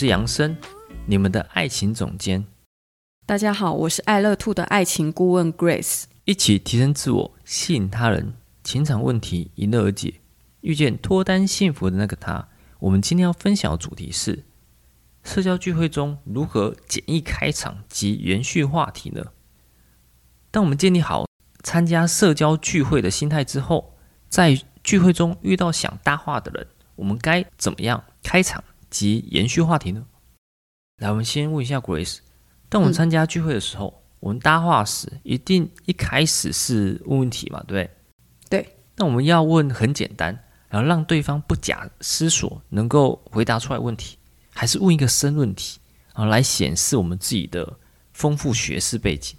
是杨生，你们的爱情总监。大家好，我是爱乐 Two 的爱情顾问 Grace。一起提升自我，吸引他人，情场问题迎刃而解，遇见脱单幸福的那个他。我们今天要分享的主题是：社交聚会中如何简易开场及延续话题呢？当我们建立好参加社交聚会的心态之后，在聚会中遇到想搭话的人，我们该怎么样开场？及延续话题呢？来，我们先问一下 Grace。当我们参加聚会的时候，嗯、我们搭话时，一定一开始是问问题嘛？对不对？对。那我们要问很简单，然后让对方不假思索能够回答出来问题，还是问一个深问题，然后来显示我们自己的丰富学识背景？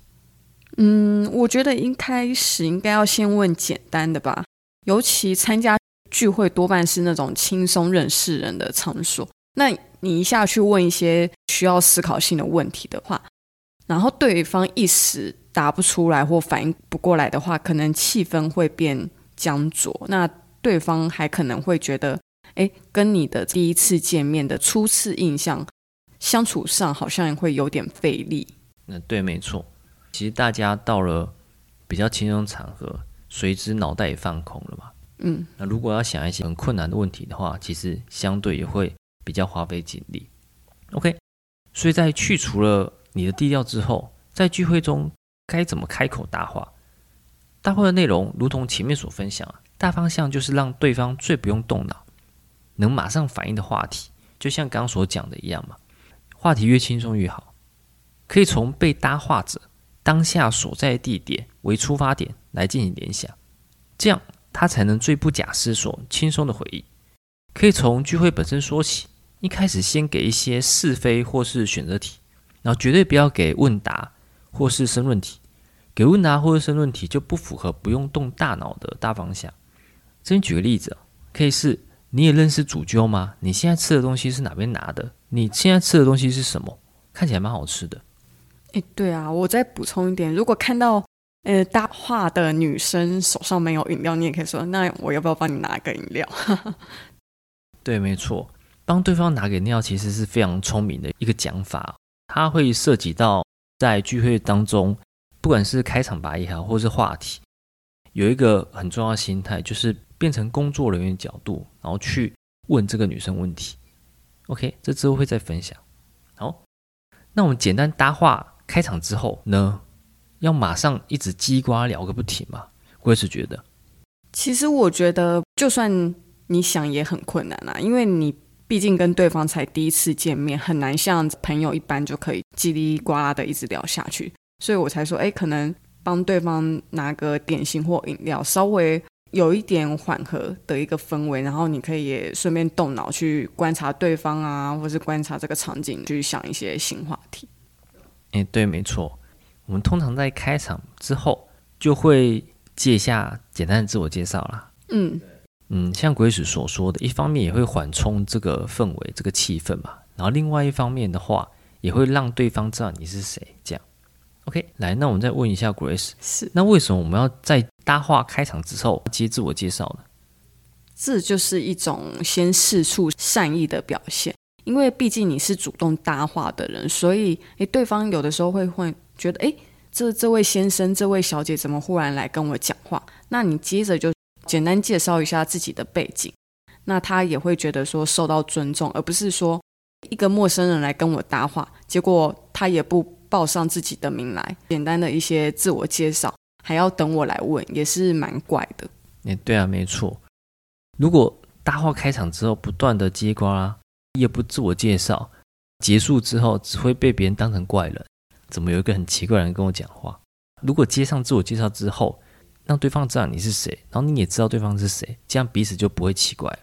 嗯，我觉得一开始应该要先问简单的吧，尤其参加聚会多半是那种轻松认识人的场所。那你一下去问一些需要思考性的问题的话，然后对方一时答不出来或反应不过来的话，可能气氛会变僵着。那对方还可能会觉得，哎，跟你的第一次见面的初次印象相处上好像会有点费力。那对，没错。其实大家到了比较轻松场合，随之脑袋也放空了嘛。嗯。那如果要想一些很困难的问题的话，其实相对也会。比较花费精力，OK，所以在去除了你的低调之后，在聚会中该怎么开口搭话？搭话的内容如同前面所分享，大方向就是让对方最不用动脑，能马上反应的话题，就像刚刚所讲的一样嘛。话题越轻松越好，可以从被搭话者当下所在地点为出发点来进行联想，这样他才能最不假思索、轻松的回忆。可以从聚会本身说起。一开始先给一些是非或是选择题，然后绝对不要给问答或是申论题。给问答或是申论题就不符合不用动大脑的大方向。这边举个例子，可以是你也认识主揪吗？你现在吃的东西是哪边拿的？你现在吃的东西是什么？看起来蛮好吃的。诶，对啊，我再补充一点，如果看到呃搭话的女生手上没有饮料，你也可以说，那我要不要帮你拿个饮料？对，没错。帮对方拿给尿，其实是非常聪明的一个讲法。它会涉及到在聚会当中，不管是开场白也好，或是话题，有一个很重要的心态，就是变成工作人员角度，然后去问这个女生问题。OK，这之后会再分享。好，那我们简单搭话开场之后呢，要马上一直叽呱聊个不停吗？我也是觉得，其实我觉得，就算你想也很困难啊，因为你。毕竟跟对方才第一次见面，很难像朋友一般就可以叽里呱啦的一直聊下去，所以我才说，哎，可能帮对方拿个点心或饮料，稍微有一点缓和的一个氛围，然后你可以也顺便动脑去观察对方啊，或是观察这个场景，去想一些新话题。哎，对，没错，我们通常在开场之后就会借一下简单的自我介绍啦。嗯。嗯，像 Grace 所说的，一方面也会缓冲这个氛围、这个气氛嘛，然后另外一方面的话，也会让对方知道你是谁。这样，OK，来，那我们再问一下 Grace，是，那为什么我们要在搭话开场之后接自我介绍呢？这就是一种先试出善意的表现，因为毕竟你是主动搭话的人，所以诶，对方有的时候会会觉得，诶，这这位先生、这位小姐怎么忽然来跟我讲话？那你接着就。简单介绍一下自己的背景，那他也会觉得说受到尊重，而不是说一个陌生人来跟我搭话，结果他也不报上自己的名来，简单的一些自我介绍还要等我来问，也是蛮怪的。哎，对啊，没错。如果搭话开场之后不断的接瓜啦，也不自我介绍，结束之后只会被别人当成怪人。怎么有一个很奇怪的人跟我讲话？如果接上自我介绍之后，让对方知道你是谁，然后你也知道对方是谁，这样彼此就不会奇怪。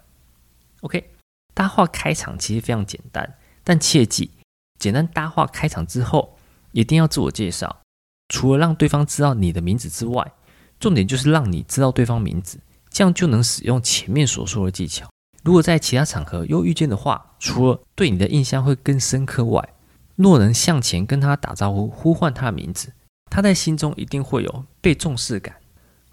OK，搭话开场其实非常简单，但切记，简单搭话开场之后，一定要自我介绍。除了让对方知道你的名字之外，重点就是让你知道对方名字，这样就能使用前面所说的技巧。如果在其他场合又遇见的话，除了对你的印象会更深刻外，若能向前跟他打招呼，呼唤他的名字，他在心中一定会有被重视感。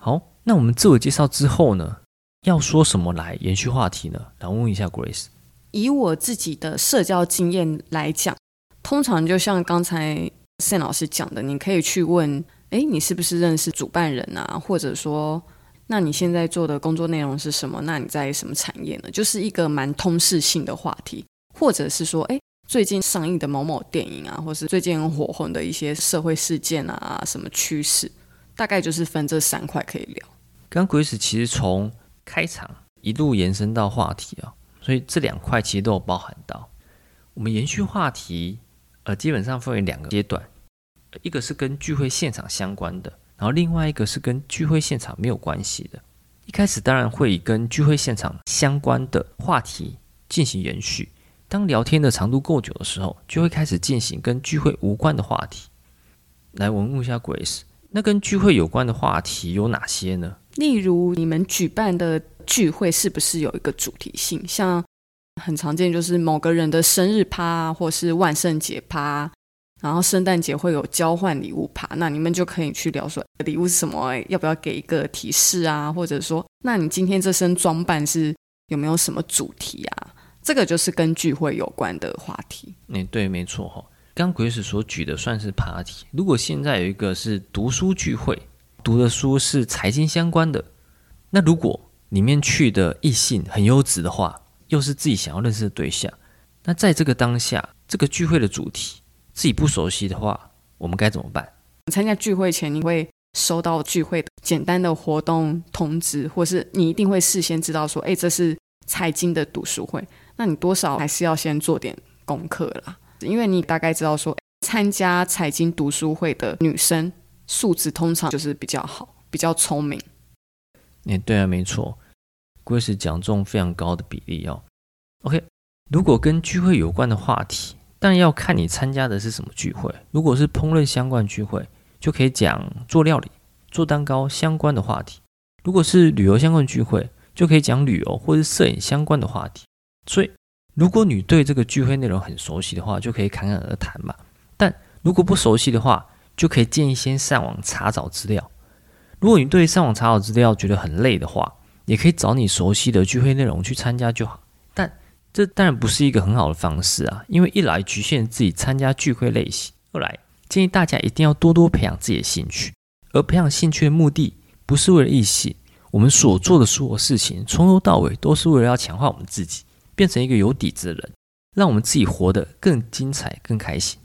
好，那我们自我介绍之后呢，要说什么来延续话题呢？来问一下 Grace。以我自己的社交经验来讲，通常就像刚才 Sam 老师讲的，你可以去问：哎，你是不是认识主办人啊？或者说，那你现在做的工作内容是什么？那你在什么产业呢？就是一个蛮通识性的话题，或者是说，哎，最近上映的某某电影啊，或是最近火红的一些社会事件啊，什么趋势，大概就是分这三块可以聊。刚 Grace 其实从开场一路延伸到话题啊。所以这两块其实都有包含到。我们延续话题，呃，基本上分为两个阶段，一个是跟聚会现场相关的，然后另外一个是跟聚会现场没有关系的。一开始当然会以跟聚会现场相关的话题进行延续，当聊天的长度够久的时候，就会开始进行跟聚会无关的话题。来，我问一下 Grace，那跟聚会有关的话题有哪些呢？例如你们举办的。聚会是不是有一个主题性？像很常见就是某个人的生日趴，或是万圣节趴，然后圣诞节会有交换礼物趴，那你们就可以去聊说礼物是什么，要不要给一个提示啊？或者说，那你今天这身装扮是有没有什么主题啊？这个就是跟聚会有关的话题。嗯，对，没错哈。刚 Grace 所举的算是 party。如果现在有一个是读书聚会，读的书是财经相关的，那如果里面去的异性很优质的话，又是自己想要认识的对象，那在这个当下，这个聚会的主题自己不熟悉的话，我们该怎么办？参加聚会前，你会收到聚会的简单的活动通知，或是你一定会事先知道说，哎，这是财经的读书会，那你多少还是要先做点功课啦，因为你大概知道说，参加财经读书会的女生素质通常就是比较好，比较聪明。哎，对啊，没错，Grace 讲中非常高的比例哦。OK，如果跟聚会有关的话题，但要看你参加的是什么聚会。如果是烹饪相关聚会，就可以讲做料理、做蛋糕相关的话题；如果是旅游相关聚会，就可以讲旅游或是摄影相关的话题。所以，如果你对这个聚会内容很熟悉的话，就可以侃侃而谈嘛。但如果不熟悉的话，就可以建议先上网查找资料。如果你对上网查找资料觉得很累的话，也可以找你熟悉的聚会内容去参加就好。但这当然不是一个很好的方式啊，因为一来局限自己参加聚会类型，二来建议大家一定要多多培养自己的兴趣。而培养兴趣的目的不是为了异性，我们所做的所有事情从头到尾都是为了要强化我们自己，变成一个有底子的人，让我们自己活得更精彩、更开心。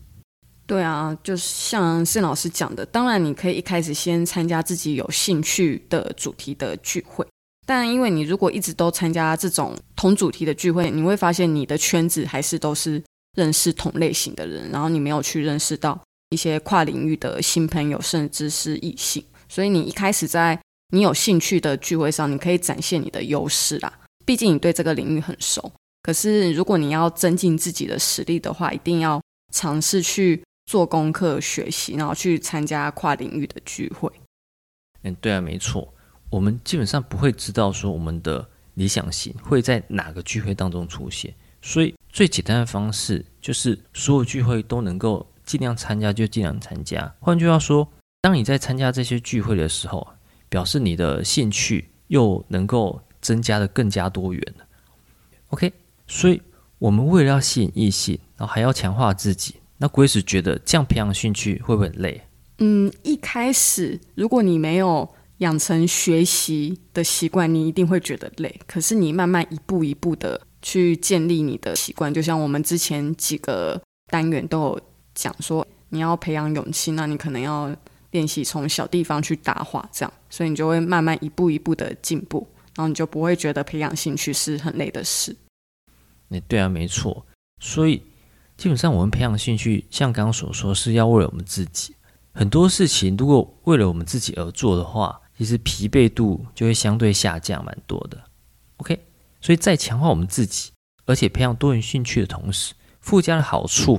对啊，就像盛老师讲的，当然你可以一开始先参加自己有兴趣的主题的聚会，但因为你如果一直都参加这种同主题的聚会，你会发现你的圈子还是都是认识同类型的人，然后你没有去认识到一些跨领域的新朋友，甚至是异性。所以你一开始在你有兴趣的聚会上，你可以展现你的优势啦，毕竟你对这个领域很熟。可是如果你要增进自己的实力的话，一定要尝试去。做功课学习，然后去参加跨领域的聚会。嗯，对啊，没错。我们基本上不会知道说我们的理想型会在哪个聚会当中出现，所以最简单的方式就是所有聚会都能够尽量参加就尽量参加。换句话说，当你在参加这些聚会的时候，表示你的兴趣又能够增加的更加多元。OK，所以我们为了要吸引异性，然后还要强化自己。那鬼使觉得这样培养兴趣会不会很累？嗯，一开始如果你没有养成学习的习惯，你一定会觉得累。可是你慢慢一步一步的去建立你的习惯，就像我们之前几个单元都有讲说，你要培养勇气，那你可能要练习从小地方去搭话，这样，所以你就会慢慢一步一步的进步，然后你就不会觉得培养兴趣是很累的事。那对啊，没错，所以。基本上，我们培养兴趣，像刚刚所说，是要为了我们自己。很多事情，如果为了我们自己而做的话，其实疲惫度就会相对下降蛮多的。OK，所以在强化我们自己，而且培养多元兴趣的同时，附加的好处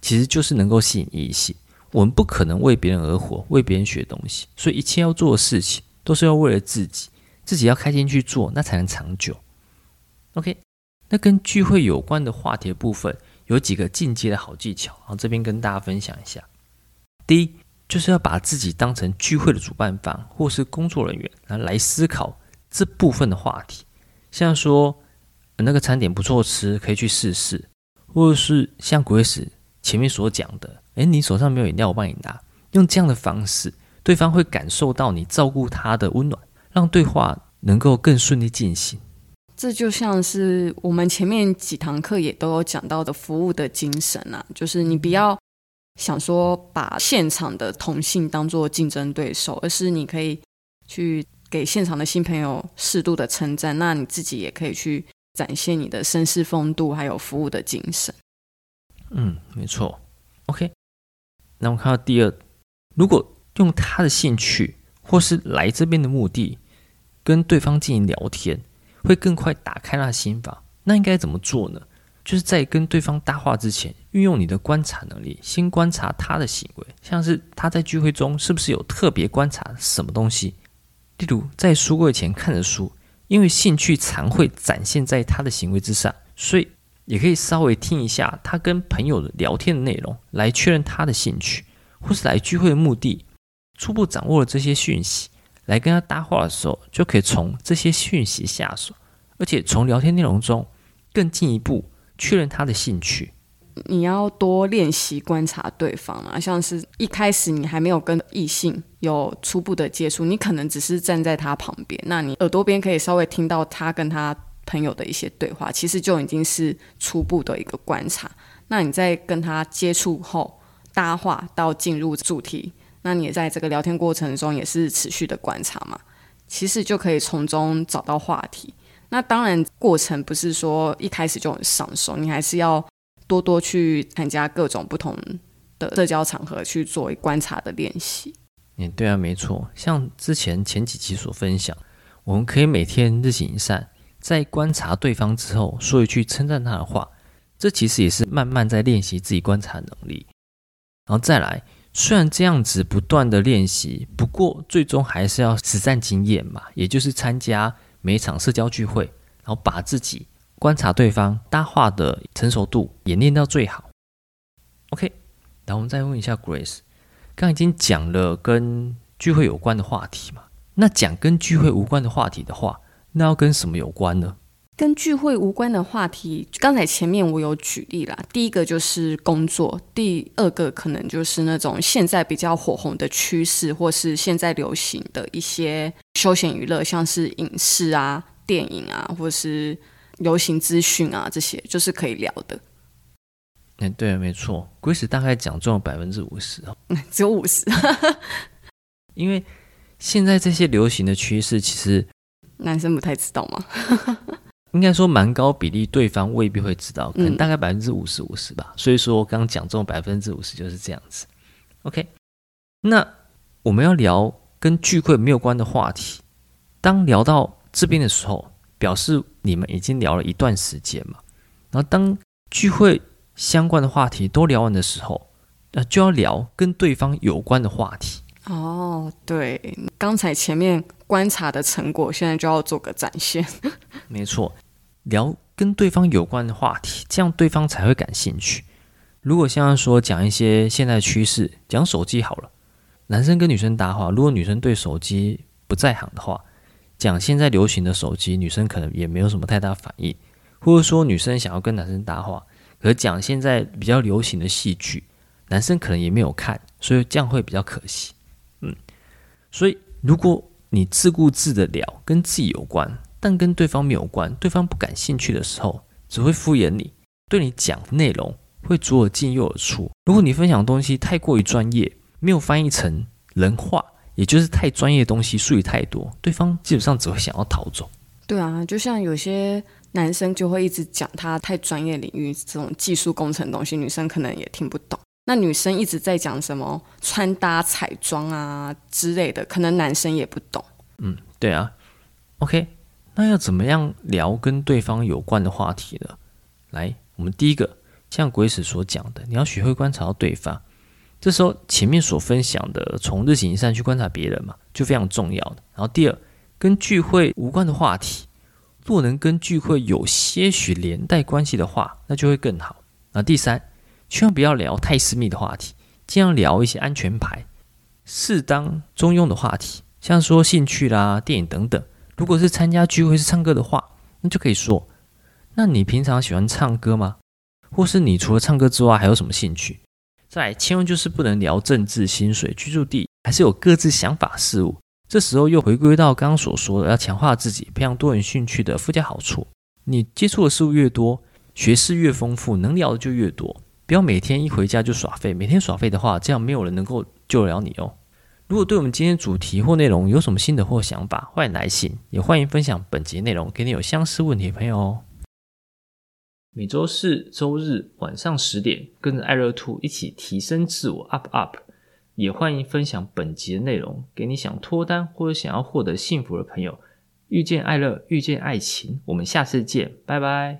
其实就是能够吸引异性。我们不可能为别人而活，为别人学东西，所以一切要做的事情都是要为了自己，自己要开心去做，那才能长久。OK，那跟聚会有关的话题的部分有几个进阶的好技巧，然后这边跟大家分享一下。第一，就是要把自己当成聚会的主办方或是工作人员，然后来思考这部分的话题，像说那个餐点不错吃，可以去试试，或者是像鬼使前面所讲的。诶，你手上没有饮料，我帮你拿。用这样的方式，对方会感受到你照顾他的温暖，让对话能够更顺利进行。这就像是我们前面几堂课也都有讲到的服务的精神啊，就是你不要想说把现场的同性当做竞争对手，而是你可以去给现场的新朋友适度的称赞，那你自己也可以去展现你的绅士风度，还有服务的精神。嗯，没错。OK。那我们看到第二，如果用他的兴趣或是来这边的目的跟对方进行聊天，会更快打开他的心房。那应该怎么做呢？就是在跟对方搭话之前，运用你的观察能力，先观察他的行为，像是他在聚会中是不是有特别观察什么东西，例如在书柜前看着书，因为兴趣常会展现在他的行为之上，所以。也可以稍微听一下他跟朋友的聊天的内容，来确认他的兴趣，或是来聚会的目的。初步掌握了这些讯息，来跟他搭话的时候，就可以从这些讯息下手，而且从聊天内容中更进一步确认他的兴趣。你要多练习观察对方啊，像是一开始你还没有跟异性有初步的接触，你可能只是站在他旁边，那你耳朵边可以稍微听到他跟他。朋友的一些对话，其实就已经是初步的一个观察。那你在跟他接触后搭话到进入主题，那你也在这个聊天过程中也是持续的观察嘛，其实就可以从中找到话题。那当然，过程不是说一开始就很上手，你还是要多多去参加各种不同的社交场合去做观察的练习。嗯，对啊，没错。像之前前几期所分享，我们可以每天日行一善。在观察对方之后，说一句称赞他的话，这其实也是慢慢在练习自己观察能力。然后再来，虽然这样子不断的练习，不过最终还是要实战经验嘛，也就是参加每一场社交聚会，然后把自己观察对方搭话的成熟度演练到最好。OK，然后我们再问一下 Grace，刚已经讲了跟聚会有关的话题嘛？那讲跟聚会无关的话题的话，那要跟什么有关呢？跟聚会无关的话题，刚才前面我有举例啦。第一个就是工作，第二个可能就是那种现在比较火红的趋势，或是现在流行的一些休闲娱乐，像是影视啊、电影啊，或是流行资讯啊，这些就是可以聊的。嗯，对，没错，Grace 大概讲中了百分之五十哦，只有五十，因为现在这些流行的趋势其实。男生不太知道吗？应该说蛮高比例，对方未必会知道，可能大概百分之五十五十吧。所以说我刚刚讲中百分之五十就是这样子。OK，那我们要聊跟聚会没有关的话题。当聊到这边的时候，表示你们已经聊了一段时间嘛。然后当聚会相关的话题都聊完的时候，那就要聊跟对方有关的话题。哦，对，刚才前面观察的成果，现在就要做个展现。没错，聊跟对方有关的话题，这样对方才会感兴趣。如果像说讲一些现在趋势，讲手机好了，男生跟女生搭话，如果女生对手机不在行的话，讲现在流行的手机，女生可能也没有什么太大反应。或者说女生想要跟男生搭话，可讲现在比较流行的戏剧，男生可能也没有看，所以这样会比较可惜。所以如果你自顾自的聊跟自己有关，但跟对方没有关，对方不感兴趣的时候，只会敷衍你，对你讲内容会左耳进右耳出。如果你分享的东西太过于专业，没有翻译成人话，也就是太专业的东西术语太多，对方基本上只会想要逃走。对啊，就像有些男生就会一直讲他太专业领域这种技术工程东西，女生可能也听不懂。那女生一直在讲什么穿搭彩妆啊之类的，可能男生也不懂。嗯，对啊。OK，那要怎么样聊跟对方有关的话题呢？来，我们第一个像鬼使所讲的，你要学会观察到对方。这时候前面所分享的从日行一善去观察别人嘛，就非常重要的。然后第二，跟聚会无关的话题，若能跟聚会有些许连带关系的话，那就会更好。那第三，千万不要聊太私密的话题，尽量聊一些安全牌、适当中庸的话题，像说兴趣啦、电影等等。如果是参加聚会是唱歌的话，那就可以说：那你平常喜欢唱歌吗？或是你除了唱歌之外还有什么兴趣？再来，千万就是不能聊政治、薪水、居住地，还是有各自想法事物。这时候又回归到刚刚所说的，要强化自己，培养多元兴趣的附加好处。你接触的事物越多，学识越丰富，能聊的就越多。不要每天一回家就耍废，每天耍废的话，这样没有人能够救得了你哦。如果对我们今天主题或内容有什么新的或想法，欢迎来信，也欢迎分享本集内容给你有相似问题的朋友哦。每周四、周日晚上十点，跟着爱乐兔一起提升自我，up up。也欢迎分享本集的内容给你想脱单或者想要获得幸福的朋友。遇见爱乐，遇见爱情，我们下次见，拜拜。